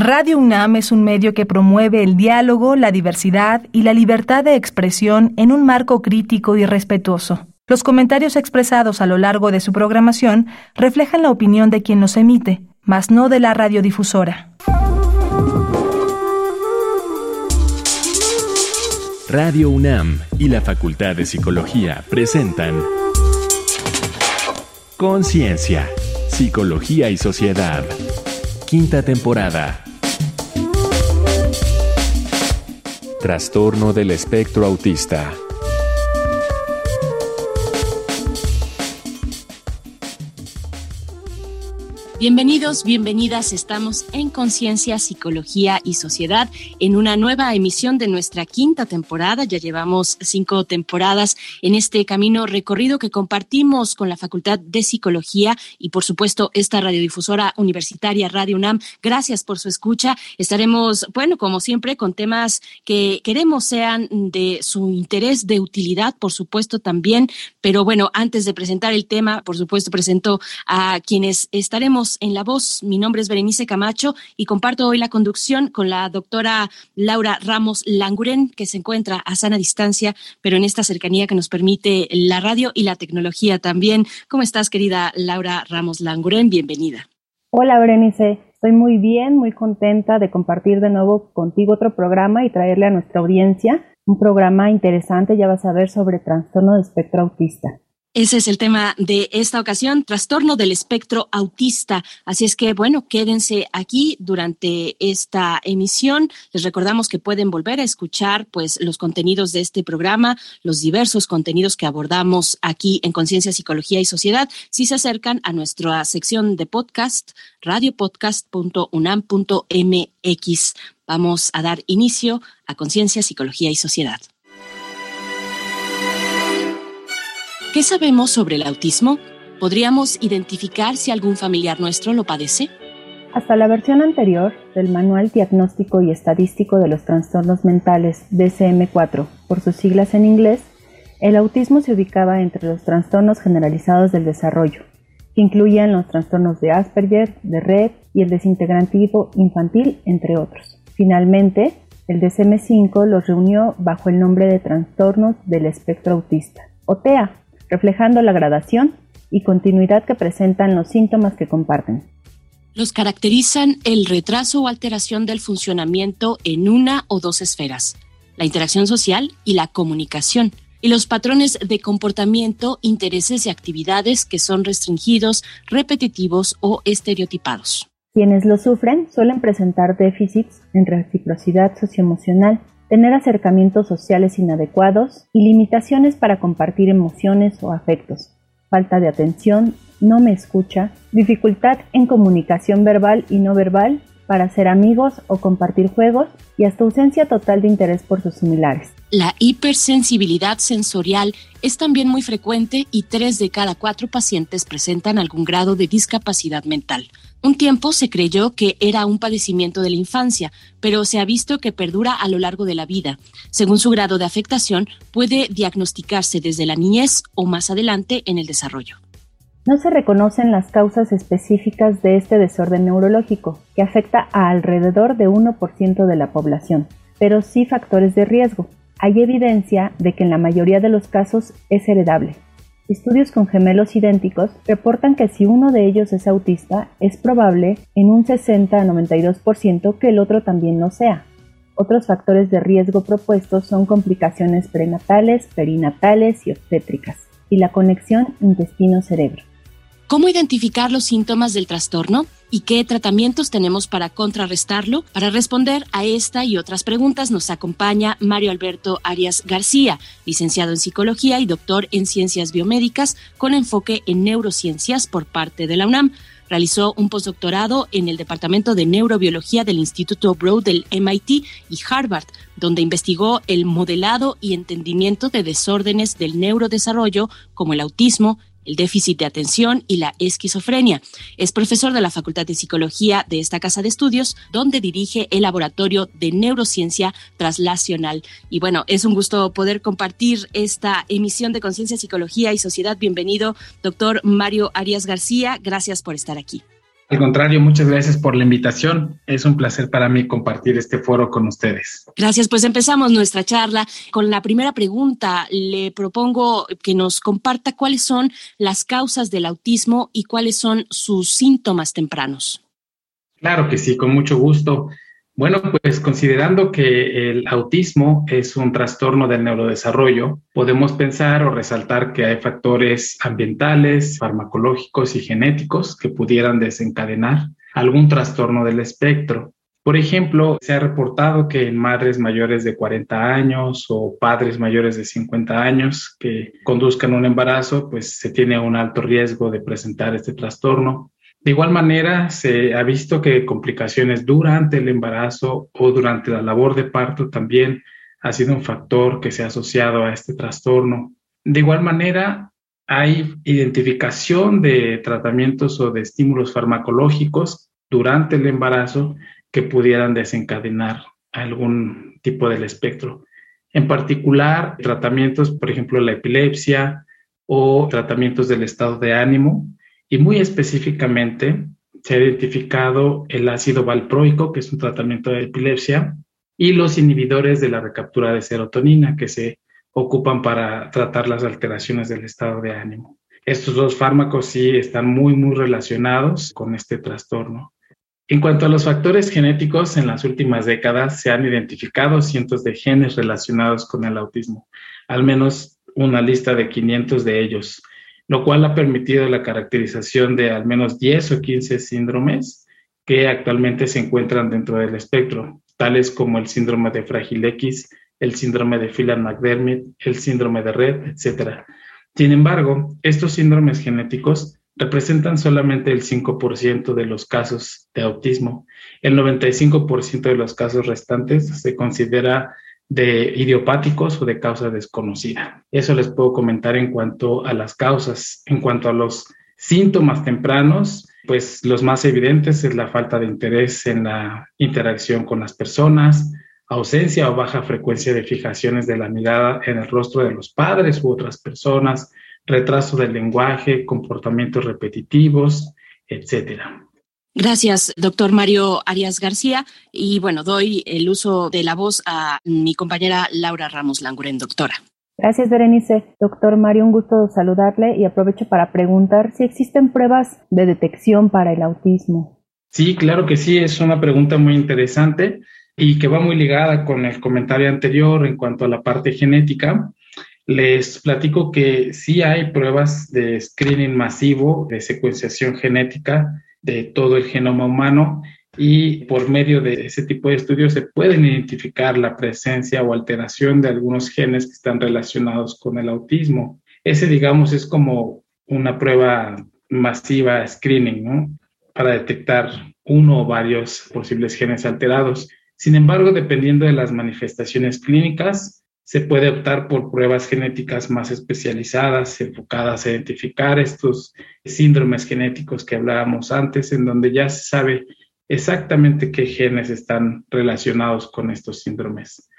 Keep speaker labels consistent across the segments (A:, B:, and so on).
A: Radio UNAM es un medio que promueve el diálogo, la diversidad y la libertad de expresión en un marco crítico y respetuoso. Los comentarios expresados a lo largo de su programación reflejan la opinión de quien los emite, mas no de la radiodifusora.
B: Radio UNAM y la Facultad de Psicología presentan Conciencia, Psicología y Sociedad. Quinta temporada. Trastorno del espectro autista.
C: Bienvenidos, bienvenidas. Estamos en Conciencia, Psicología y Sociedad en una nueva emisión de nuestra quinta temporada. Ya llevamos cinco temporadas en este camino recorrido que compartimos con la Facultad de Psicología y, por supuesto, esta radiodifusora universitaria Radio UNAM. Gracias por su escucha. Estaremos, bueno, como siempre, con temas que queremos sean de su interés, de utilidad, por supuesto, también. Pero bueno, antes de presentar el tema, por supuesto, presento a quienes estaremos en La Voz. Mi nombre es Berenice Camacho y comparto hoy la conducción con la doctora Laura Ramos Languren, que se encuentra a sana distancia, pero en esta cercanía que nos permite la radio y la tecnología también. ¿Cómo estás, querida Laura Ramos Languren? Bienvenida.
D: Hola, Berenice. Estoy muy bien, muy contenta de compartir de nuevo contigo otro programa y traerle a nuestra audiencia un programa interesante, ya vas a ver, sobre trastorno de espectro autista.
C: Ese es el tema de esta ocasión, trastorno del espectro autista. Así es que, bueno, quédense aquí durante esta emisión. Les recordamos que pueden volver a escuchar, pues, los contenidos de este programa, los diversos contenidos que abordamos aquí en Conciencia, Psicología y Sociedad, si se acercan a nuestra sección de podcast, radiopodcast.unam.mx. Vamos a dar inicio a Conciencia, Psicología y Sociedad. ¿Qué sabemos sobre el autismo? ¿Podríamos identificar si algún familiar nuestro lo padece?
D: Hasta la versión anterior del Manual Diagnóstico y Estadístico de los Trastornos Mentales DSM-4, por sus siglas en inglés, el autismo se ubicaba entre los trastornos generalizados del desarrollo, que incluían los trastornos de Asperger, de Red y el desintegrativo infantil, entre otros. Finalmente, el DSM-5 los reunió bajo el nombre de trastornos del espectro autista, o TEA, reflejando la gradación y continuidad que presentan los síntomas que comparten.
C: Los caracterizan el retraso o alteración del funcionamiento en una o dos esferas, la interacción social y la comunicación, y los patrones de comportamiento, intereses y actividades que son restringidos, repetitivos o estereotipados.
D: Quienes lo sufren suelen presentar déficits en reciprocidad socioemocional, tener acercamientos sociales inadecuados y limitaciones para compartir emociones o afectos, falta de atención, no me escucha, dificultad en comunicación verbal y no verbal para hacer amigos o compartir juegos y hasta ausencia total de interés por sus similares.
C: La hipersensibilidad sensorial es también muy frecuente y tres de cada cuatro pacientes presentan algún grado de discapacidad mental. Un tiempo se creyó que era un padecimiento de la infancia, pero se ha visto que perdura a lo largo de la vida. Según su grado de afectación, puede diagnosticarse desde la niñez o más adelante en el desarrollo.
D: No se reconocen las causas específicas de este desorden neurológico, que afecta a alrededor de 1% de la población, pero sí factores de riesgo. Hay evidencia de que en la mayoría de los casos es heredable. Estudios con gemelos idénticos reportan que si uno de ellos es autista, es probable en un 60 a 92% que el otro también lo sea. Otros factores de riesgo propuestos son complicaciones prenatales, perinatales y obstétricas, y la conexión intestino-cerebro.
C: ¿Cómo identificar los síntomas del trastorno? ¿Y qué tratamientos tenemos para contrarrestarlo? Para responder a esta y otras preguntas nos acompaña Mario Alberto Arias García, licenciado en psicología y doctor en ciencias biomédicas con enfoque en neurociencias por parte de la UNAM. Realizó un postdoctorado en el Departamento de Neurobiología del Instituto Broad del MIT y Harvard, donde investigó el modelado y entendimiento de desórdenes del neurodesarrollo como el autismo, el déficit de atención y la esquizofrenia. Es profesor de la Facultad de Psicología de esta casa de estudios, donde dirige el Laboratorio de Neurociencia Translacional. Y bueno, es un gusto poder compartir esta emisión de Conciencia, Psicología y Sociedad. Bienvenido, doctor Mario Arias García. Gracias por estar aquí.
E: Al contrario, muchas gracias por la invitación. Es un placer para mí compartir este foro con ustedes.
C: Gracias, pues empezamos nuestra charla con la primera pregunta. Le propongo que nos comparta cuáles son las causas del autismo y cuáles son sus síntomas tempranos.
E: Claro que sí, con mucho gusto. Bueno, pues considerando que el autismo es un trastorno del neurodesarrollo, podemos pensar o resaltar que hay factores ambientales, farmacológicos y genéticos que pudieran desencadenar algún trastorno del espectro. Por ejemplo, se ha reportado que en madres mayores de 40 años o padres mayores de 50 años que conduzcan un embarazo, pues se tiene un alto riesgo de presentar este trastorno. De igual manera, se ha visto que complicaciones durante el embarazo o durante la labor de parto también ha sido un factor que se ha asociado a este trastorno. De igual manera, hay identificación de tratamientos o de estímulos farmacológicos durante el embarazo que pudieran desencadenar algún tipo del espectro. En particular, tratamientos, por ejemplo, la epilepsia o tratamientos del estado de ánimo, y muy específicamente se ha identificado el ácido valproico, que es un tratamiento de epilepsia, y los inhibidores de la recaptura de serotonina, que se ocupan para tratar las alteraciones del estado de ánimo. Estos dos fármacos sí están muy, muy relacionados con este trastorno. En cuanto a los factores genéticos, en las últimas décadas se han identificado cientos de genes relacionados con el autismo, al menos una lista de 500 de ellos, lo cual ha permitido la caracterización de al menos 10 o 15 síndromes que actualmente se encuentran dentro del espectro, tales como el síndrome de Frágil X, el síndrome de Phelan-McDermid, el síndrome de Red, etc. Sin embargo, estos síndromes genéticos representan solamente el 5% de los casos de autismo. El 95% de los casos restantes se considera de idiopáticos o de causa desconocida. Eso les puedo comentar en cuanto a las causas. En cuanto a los síntomas tempranos, pues los más evidentes es la falta de interés en la interacción con las personas, ausencia o baja frecuencia de fijaciones de la mirada en el rostro de los padres u otras personas, retraso del lenguaje, comportamientos repetitivos, etcétera.
C: Gracias, doctor Mario Arias García. Y bueno, doy el uso de la voz a mi compañera Laura Ramos Languren, doctora.
D: Gracias, Berenice. Doctor Mario, un gusto saludarle y aprovecho para preguntar si existen pruebas de detección para el autismo.
E: Sí, claro que sí, es una pregunta muy interesante y que va muy ligada con el comentario anterior en cuanto a la parte genética. Les platico que sí hay pruebas de screening masivo de secuenciación genética de todo el genoma humano y por medio de ese tipo de estudios se pueden identificar la presencia o alteración de algunos genes que están relacionados con el autismo. Ese, digamos, es como una prueba masiva screening, ¿no? Para detectar uno o varios posibles genes alterados. Sin embargo, dependiendo de las manifestaciones clínicas, se puede optar por pruebas genéticas más especializadas, enfocadas a identificar estos síndromes genéticos que hablábamos antes, en donde ya se sabe exactamente qué genes están relacionados con estos síndromes.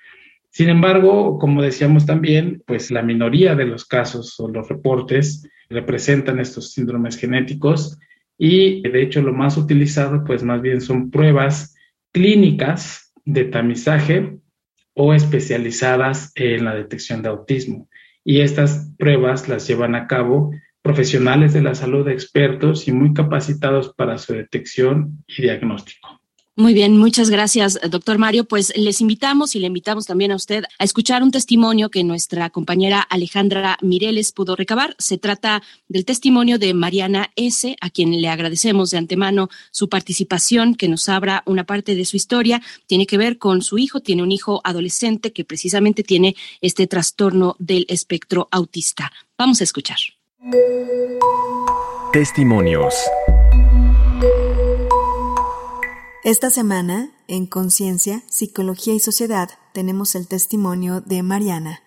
E: Sin embargo, como decíamos también, pues la minoría de los casos o los reportes representan estos síndromes genéticos y de hecho lo más utilizado pues más bien son pruebas clínicas de tamizaje o especializadas en la detección de autismo. Y estas pruebas las llevan a cabo profesionales de la salud expertos y muy capacitados para su detección y diagnóstico.
C: Muy bien, muchas gracias, doctor Mario. Pues les invitamos y le invitamos también a usted a escuchar un testimonio que nuestra compañera Alejandra Mireles pudo recabar. Se trata del testimonio de Mariana S., a quien le agradecemos de antemano su participación, que nos abra una parte de su historia. Tiene que ver con su hijo, tiene un hijo adolescente que precisamente tiene este trastorno del espectro autista. Vamos a escuchar.
B: Testimonios.
F: Esta semana, en Conciencia, Psicología y Sociedad, tenemos el testimonio de Mariana,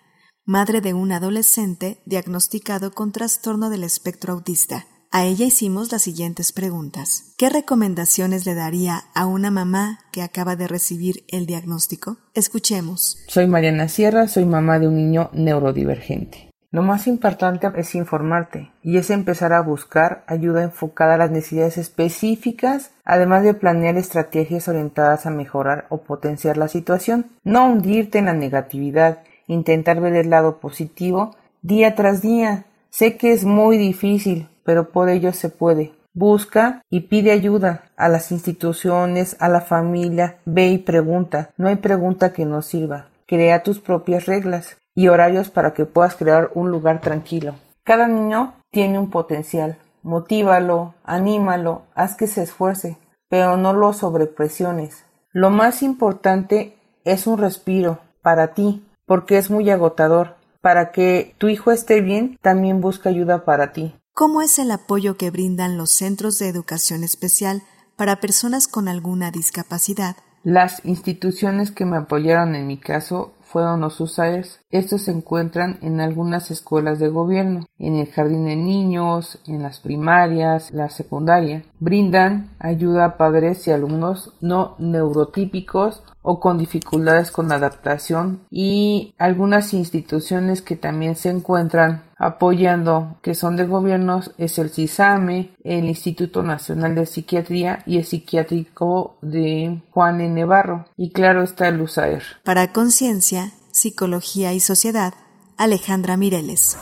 F: madre de un adolescente diagnosticado con trastorno del espectro autista. A ella hicimos las siguientes preguntas. ¿Qué recomendaciones le daría a una mamá que acaba de recibir el diagnóstico? Escuchemos.
G: Soy Mariana Sierra, soy mamá de un niño neurodivergente. Lo más importante es informarte y es empezar a buscar ayuda enfocada a las necesidades específicas, además de planear estrategias orientadas a mejorar o potenciar la situación. No hundirte en la negatividad, intentar ver el lado positivo día tras día. Sé que es muy difícil, pero por ello se puede. Busca y pide ayuda a las instituciones, a la familia, ve y pregunta. No hay pregunta que no sirva. Crea tus propias reglas y horarios para que puedas crear un lugar tranquilo. Cada niño tiene un potencial. Motívalo, anímalo, haz que se esfuerce, pero no lo sobrepresiones. Lo más importante es un respiro para ti, porque es muy agotador. Para que tu hijo esté bien, también busca ayuda para ti.
F: ¿Cómo es el apoyo que brindan los centros de educación especial para personas con alguna discapacidad?
G: Las instituciones que me apoyaron en mi caso fueron los USAERs. Estos se encuentran en algunas escuelas de gobierno, en el jardín de niños, en las primarias, la secundaria. Brindan ayuda a padres y alumnos no neurotípicos o con dificultades con adaptación y algunas instituciones que también se encuentran apoyando que son de gobiernos es el CISAME, el Instituto Nacional de Psiquiatría y el Psiquiátrico de Juan N. Barro y claro está el USAER.
F: Para Conciencia, Psicología y Sociedad, Alejandra Mireles.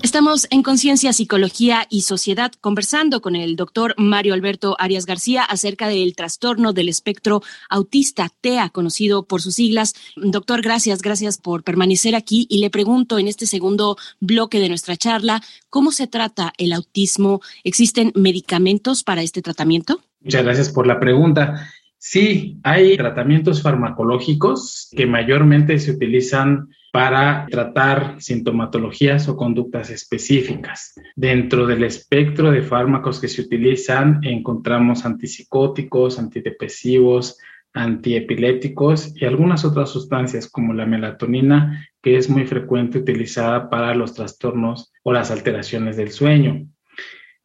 C: Estamos en Conciencia, Psicología y Sociedad conversando con el doctor Mario Alberto Arias García acerca del trastorno del espectro autista, TEA, conocido por sus siglas. Doctor, gracias, gracias por permanecer aquí y le pregunto en este segundo bloque de nuestra charla, ¿cómo se trata el autismo? ¿Existen medicamentos para este tratamiento?
E: Muchas gracias por la pregunta. Sí, hay tratamientos farmacológicos que mayormente se utilizan para tratar sintomatologías o conductas específicas. Dentro del espectro de fármacos que se utilizan encontramos antipsicóticos, antidepresivos, antiepilépticos y algunas otras sustancias como la melatonina, que es muy frecuente utilizada para los trastornos o las alteraciones del sueño.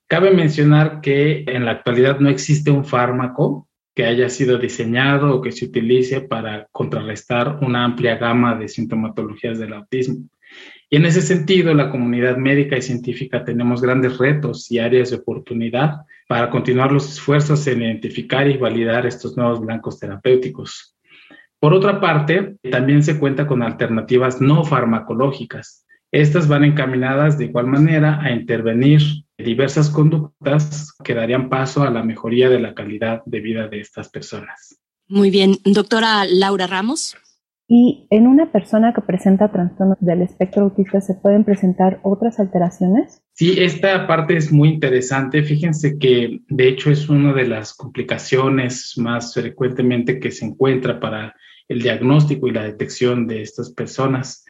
E: Cabe mencionar que en la actualidad no existe un fármaco que haya sido diseñado o que se utilice para contrarrestar una amplia gama de sintomatologías del autismo. Y en ese sentido, la comunidad médica y científica tenemos grandes retos y áreas de oportunidad para continuar los esfuerzos en identificar y validar estos nuevos blancos terapéuticos. Por otra parte, también se cuenta con alternativas no farmacológicas. Estas van encaminadas de igual manera a intervenir diversas conductas que darían paso a la mejoría de la calidad de vida de estas personas.
C: Muy bien, doctora Laura Ramos.
D: ¿Y en una persona que presenta trastornos del espectro autista se pueden presentar otras alteraciones?
E: Sí, esta parte es muy interesante. Fíjense que de hecho es una de las complicaciones más frecuentemente que se encuentra para el diagnóstico y la detección de estas personas.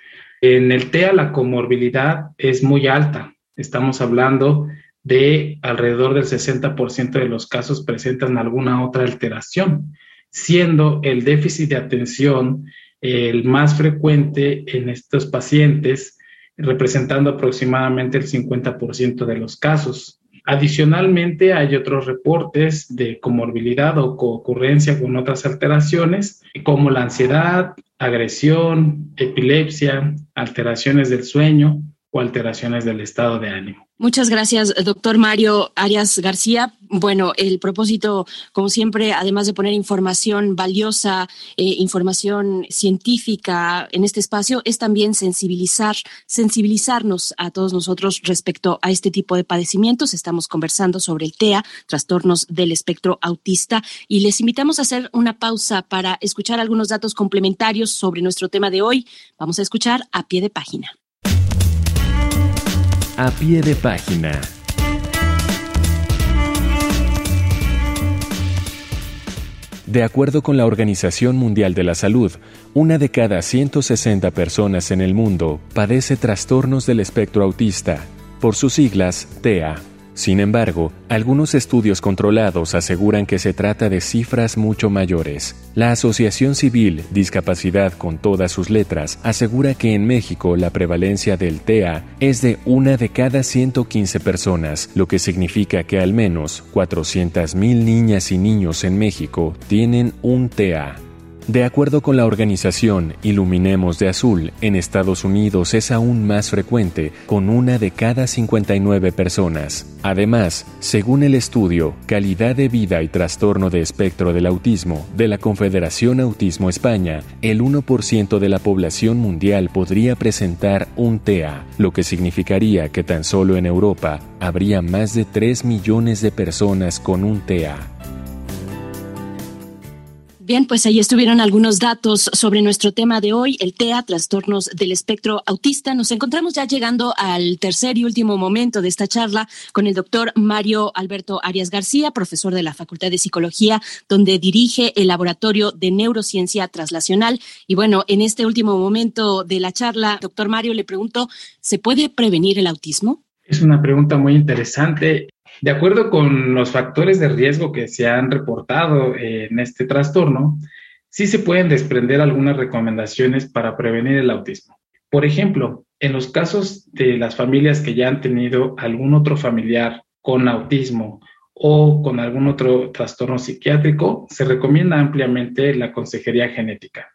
E: En el TEA la comorbilidad es muy alta. Estamos hablando de alrededor del 60% de los casos presentan alguna otra alteración, siendo el déficit de atención el más frecuente en estos pacientes, representando aproximadamente el 50% de los casos. Adicionalmente, hay otros reportes de comorbilidad o concurrencia con otras alteraciones, como la ansiedad, agresión, epilepsia, alteraciones del sueño o alteraciones del estado de ánimo.
C: Muchas gracias, doctor Mario Arias García. Bueno, el propósito, como siempre, además de poner información valiosa, eh, información científica en este espacio, es también sensibilizar, sensibilizarnos a todos nosotros respecto a este tipo de padecimientos. Estamos conversando sobre el TEA, trastornos del espectro autista, y les invitamos a hacer una pausa para escuchar algunos datos complementarios sobre nuestro tema de hoy. Vamos a escuchar a pie de página.
B: A pie de página. De acuerdo con la Organización Mundial de la Salud, una de cada 160 personas en el mundo padece trastornos del espectro autista, por sus siglas TEA. Sin embargo, algunos estudios controlados aseguran que se trata de cifras mucho mayores. La Asociación Civil Discapacidad con todas sus letras asegura que en México la prevalencia del TEA es de una de cada 115 personas, lo que significa que al menos 400.000 niñas y niños en México tienen un TEA. De acuerdo con la organización Iluminemos de Azul, en Estados Unidos es aún más frecuente, con una de cada 59 personas. Además, según el estudio Calidad de vida y trastorno de espectro del autismo de la Confederación Autismo España, el 1% de la población mundial podría presentar un TEA, lo que significaría que tan solo en Europa habría más de 3 millones de personas con un TEA.
C: Bien, pues ahí estuvieron algunos datos sobre nuestro tema de hoy, el TEA, trastornos del espectro autista. Nos encontramos ya llegando al tercer y último momento de esta charla con el doctor Mario Alberto Arias García, profesor de la Facultad de Psicología, donde dirige el Laboratorio de Neurociencia Translacional. Y bueno, en este último momento de la charla, doctor Mario, le pregunto, ¿se puede prevenir el autismo?
E: Es una pregunta muy interesante de acuerdo con los factores de riesgo que se han reportado en este trastorno, sí se pueden desprender algunas recomendaciones para prevenir el autismo. Por ejemplo, en los casos de las familias que ya han tenido algún otro familiar con autismo o con algún otro trastorno psiquiátrico, se recomienda ampliamente la consejería genética.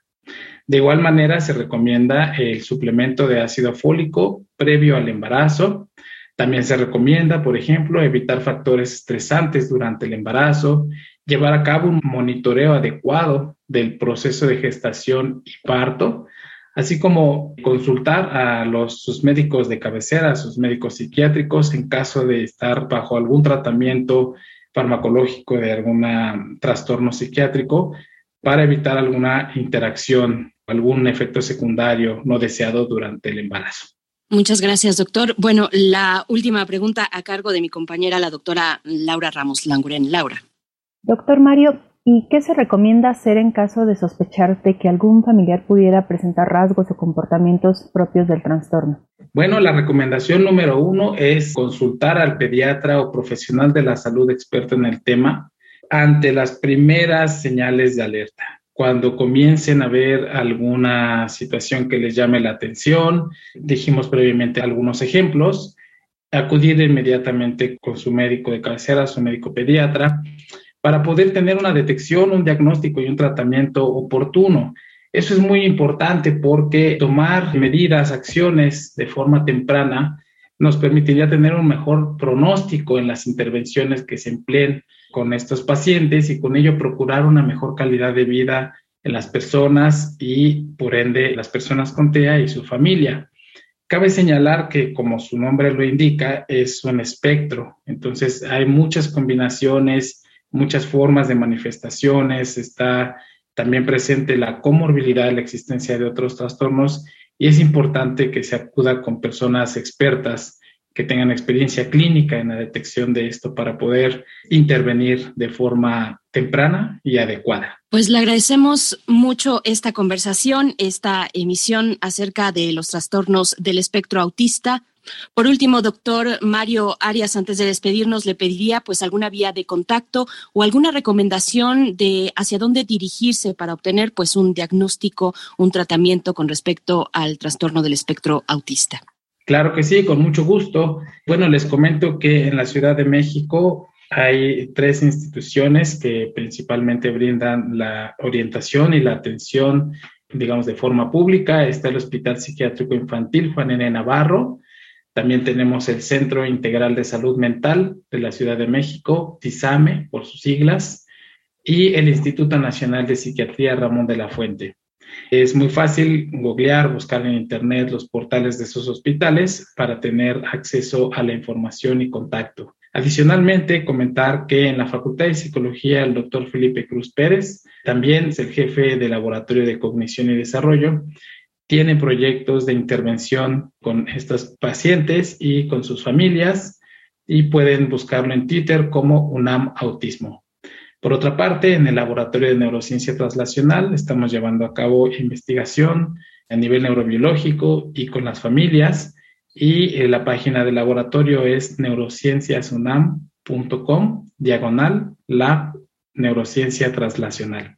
E: De igual manera, se recomienda el suplemento de ácido fólico previo al embarazo también se recomienda, por ejemplo, evitar factores estresantes durante el embarazo, llevar a cabo un monitoreo adecuado del proceso de gestación y parto, así como consultar a sus médicos de cabecera, sus médicos psiquiátricos en caso de estar bajo algún tratamiento farmacológico de algún trastorno psiquiátrico para evitar alguna interacción, algún efecto secundario no deseado durante el embarazo.
C: Muchas gracias, doctor. Bueno, la última pregunta a cargo de mi compañera, la doctora Laura Ramos Languren. Laura.
D: Doctor Mario, ¿y qué se recomienda hacer en caso de sospechar de que algún familiar pudiera presentar rasgos o comportamientos propios del trastorno?
E: Bueno, la recomendación número uno es consultar al pediatra o profesional de la salud experto en el tema ante las primeras señales de alerta cuando comiencen a ver alguna situación que les llame la atención, dijimos previamente algunos ejemplos, acudir inmediatamente con su médico de cabecera, su médico pediatra, para poder tener una detección, un diagnóstico y un tratamiento oportuno. Eso es muy importante porque tomar medidas, acciones de forma temprana nos permitiría tener un mejor pronóstico en las intervenciones que se empleen con estos pacientes y con ello procurar una mejor calidad de vida en las personas y por ende las personas con TEA y su familia. Cabe señalar que, como su nombre lo indica, es un espectro, entonces hay muchas combinaciones, muchas formas de manifestaciones, está también presente la comorbilidad, la existencia de otros trastornos y es importante que se acuda con personas expertas que tengan experiencia clínica en la detección de esto para poder intervenir de forma temprana y adecuada.
C: Pues le agradecemos mucho esta conversación, esta emisión acerca de los trastornos del espectro autista. Por último, doctor Mario Arias, antes de despedirnos, le pediría pues alguna vía de contacto o alguna recomendación de hacia dónde dirigirse para obtener pues un diagnóstico, un tratamiento con respecto al trastorno del espectro autista.
E: Claro que sí, con mucho gusto. Bueno, les comento que en la Ciudad de México hay tres instituciones que principalmente brindan la orientación y la atención, digamos, de forma pública. Está el Hospital Psiquiátrico Infantil Juan N. Navarro. También tenemos el Centro Integral de Salud Mental de la Ciudad de México, CISAME por sus siglas, y el Instituto Nacional de Psiquiatría Ramón de la Fuente. Es muy fácil googlear, buscar en Internet los portales de esos hospitales para tener acceso a la información y contacto. Adicionalmente, comentar que en la Facultad de Psicología el doctor Felipe Cruz Pérez, también es el jefe del Laboratorio de Cognición y Desarrollo, tiene proyectos de intervención con estos pacientes y con sus familias y pueden buscarlo en Twitter como UNAM Autismo. Por otra parte, en el Laboratorio de Neurociencia Translacional estamos llevando a cabo investigación a nivel neurobiológico y con las familias y eh, la página del laboratorio es neurocienciasunam.com diagonal la neurociencia translacional.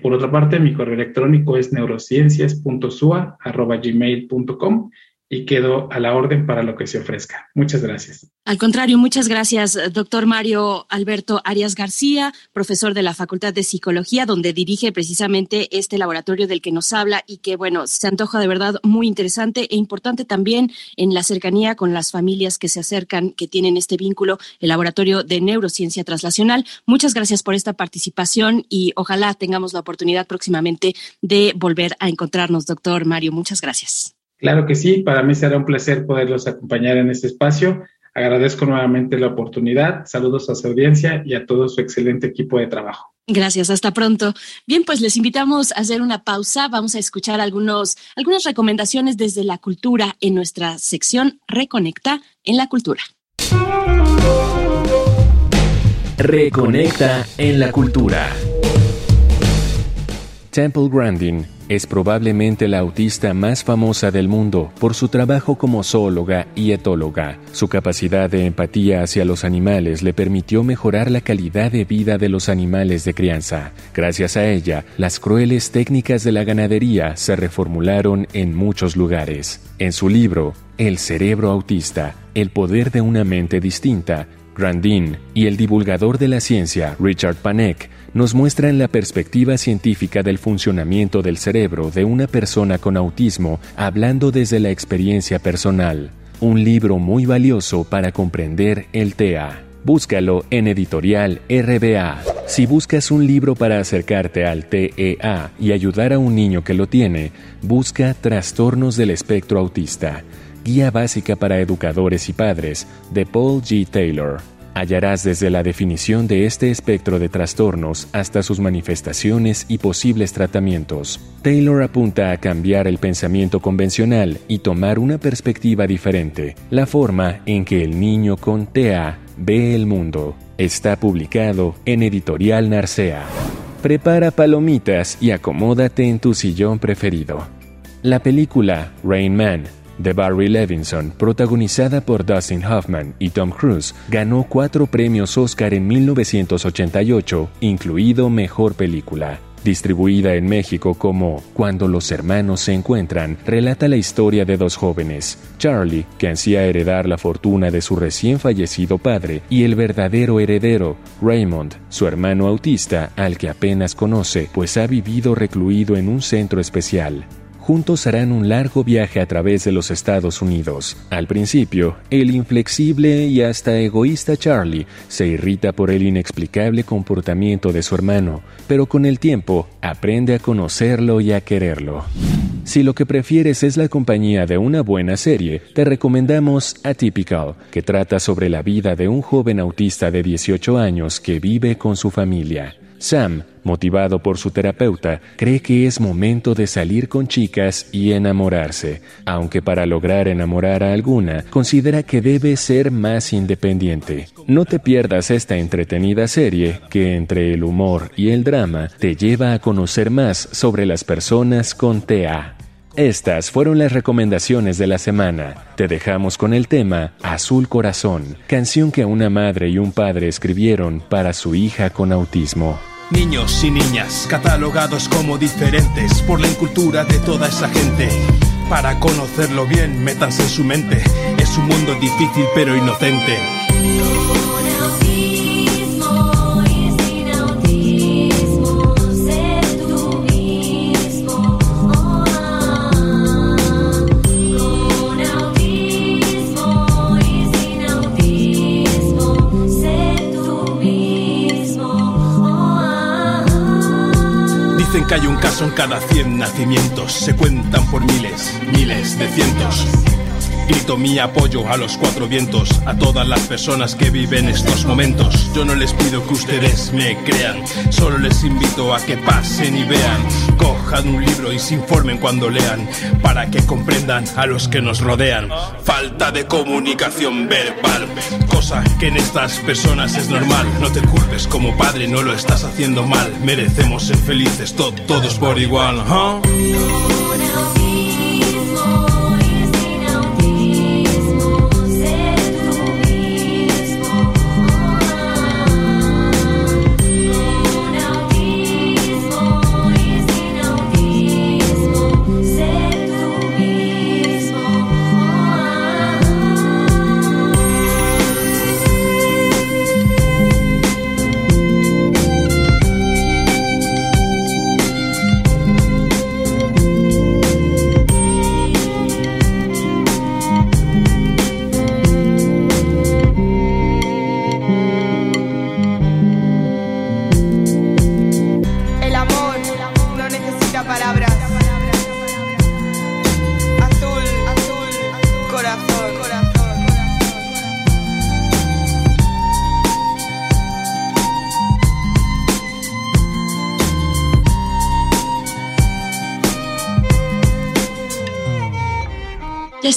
E: Por otra parte, mi correo electrónico es neurociencias.sua.gmail.com y quedo a la orden para lo que se ofrezca. Muchas gracias.
C: Al contrario, muchas gracias, doctor Mario Alberto Arias García, profesor de la Facultad de Psicología, donde dirige precisamente este laboratorio del que nos habla y que, bueno, se antoja de verdad muy interesante e importante también en la cercanía con las familias que se acercan, que tienen este vínculo, el laboratorio de neurociencia translacional. Muchas gracias por esta participación y ojalá tengamos la oportunidad próximamente de volver a encontrarnos, doctor Mario. Muchas gracias.
E: Claro que sí, para mí será un placer poderlos acompañar en este espacio. Agradezco nuevamente la oportunidad. Saludos a su audiencia y a todo su excelente equipo de trabajo.
C: Gracias, hasta pronto. Bien, pues les invitamos a hacer una pausa. Vamos a escuchar algunos, algunas recomendaciones desde la cultura en nuestra sección Reconecta en la cultura.
B: Reconecta en la cultura. Temple Grandin es probablemente la autista más famosa del mundo por su trabajo como zoóloga y etóloga. Su capacidad de empatía hacia los animales le permitió mejorar la calidad de vida de los animales de crianza. Gracias a ella, las crueles técnicas de la ganadería se reformularon en muchos lugares. En su libro, El cerebro autista, el poder de una mente distinta, Grandin y el divulgador de la ciencia, Richard Panek, nos muestran la perspectiva científica del funcionamiento del cerebro de una persona con autismo hablando desde la experiencia personal. Un libro muy valioso para comprender el TEA. Búscalo en editorial RBA. Si buscas un libro para acercarte al TEA y ayudar a un niño que lo tiene, busca Trastornos del Espectro Autista. Guía básica para educadores y padres de Paul G. Taylor. Hallarás desde la definición de este espectro de trastornos hasta sus manifestaciones y posibles tratamientos. Taylor apunta a cambiar el pensamiento convencional y tomar una perspectiva diferente, la forma en que el niño con TEA ve el mundo. Está publicado en Editorial Narcea. Prepara palomitas y acomódate en tu sillón preferido. La película Rain Man de Barry Levinson, protagonizada por Dustin Hoffman y Tom Cruise, ganó cuatro premios Oscar en 1988, incluido Mejor Película. Distribuida en México como Cuando los hermanos se encuentran, relata la historia de dos jóvenes, Charlie, que ansía heredar la fortuna de su recién fallecido padre, y el verdadero heredero, Raymond, su hermano autista, al que apenas conoce, pues ha vivido recluido en un centro especial juntos harán un largo viaje a través de los Estados Unidos. Al principio, el inflexible y hasta egoísta Charlie se irrita por el inexplicable comportamiento de su hermano, pero con el tiempo aprende a conocerlo y a quererlo. Si lo que prefieres es la compañía de una buena serie, te recomendamos Atypical, que trata sobre la vida de un joven autista de 18 años que vive con su familia. Sam, motivado por su terapeuta, cree que es momento de salir con chicas y enamorarse, aunque para lograr enamorar a alguna, considera que debe ser más independiente. No te pierdas esta entretenida serie que entre el humor y el drama te lleva a conocer más sobre las personas con TEA. Estas fueron las recomendaciones de la semana. Te dejamos con el tema Azul Corazón, canción que una madre y un padre escribieron para su hija con autismo.
H: Niños y niñas, catalogados como diferentes por la incultura de toda esa gente. Para conocerlo bien, métanse en su mente. Es un mundo difícil pero inocente. Que hay un caso en cada 100 nacimientos. Se cuentan por miles, miles de cientos. Grito mi apoyo a los cuatro vientos, a todas las personas que viven estos momentos. Yo no les pido que ustedes me crean, solo les invito a que pasen y vean. Cojan un libro y se informen cuando lean, para que comprendan a los que nos rodean. Falta de comunicación verbal, cosa que en estas personas es normal. No te culpes como padre, no lo estás haciendo mal. Merecemos ser felices todos por igual.
I: palabras.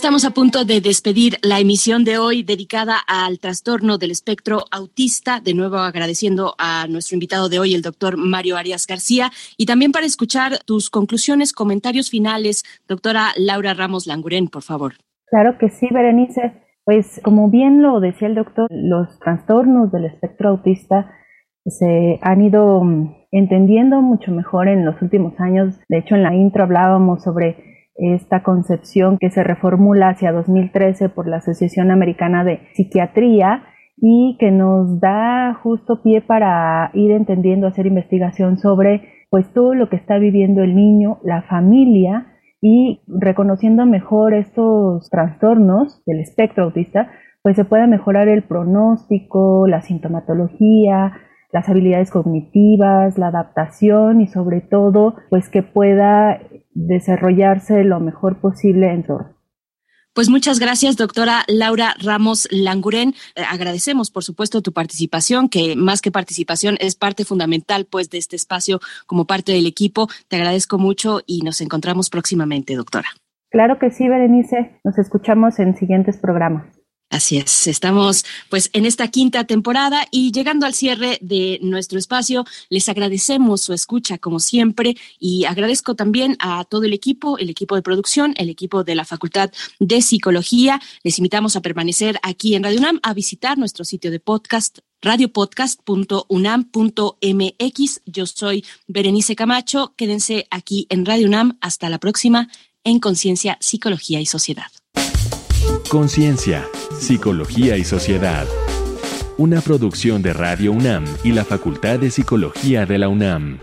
C: Estamos a punto de despedir la emisión de hoy dedicada al trastorno del espectro autista. De nuevo agradeciendo a nuestro invitado de hoy, el doctor Mario Arias García, y también para escuchar tus conclusiones, comentarios finales, doctora Laura Ramos Languren, por favor.
D: Claro que sí, Berenice. Pues como bien lo decía el doctor, los trastornos del espectro autista se han ido mm, entendiendo mucho mejor en los últimos años. De hecho, en la intro hablábamos sobre esta concepción que se reformula hacia 2013 por la Asociación Americana de Psiquiatría y que nos da justo pie para ir entendiendo, hacer investigación sobre pues todo lo que está viviendo el niño, la familia y reconociendo mejor estos trastornos del espectro autista, pues se puede mejorar el pronóstico, la sintomatología, las habilidades cognitivas, la adaptación y sobre todo pues que pueda desarrollarse lo mejor posible en todo.
C: Pues muchas gracias, doctora Laura Ramos Languren. Eh, agradecemos, por supuesto, tu participación, que más que participación es parte fundamental, pues, de este espacio como parte del equipo. Te agradezco mucho y nos encontramos próximamente, doctora.
D: Claro que sí, Berenice. Nos escuchamos en siguientes programas.
C: Así es, estamos pues en esta quinta temporada y llegando al cierre de nuestro espacio, les agradecemos su escucha como siempre y agradezco también a todo el equipo, el equipo de producción, el equipo de la Facultad de Psicología. Les invitamos a permanecer aquí en Radio UNAM, a visitar nuestro sitio de podcast radiopodcast.unam.mx. Yo soy Berenice Camacho. Quédense aquí en Radio UNAM. Hasta la próxima en Conciencia, Psicología y Sociedad.
B: Conciencia, Psicología y Sociedad. Una producción de Radio UNAM y la Facultad de Psicología de la UNAM.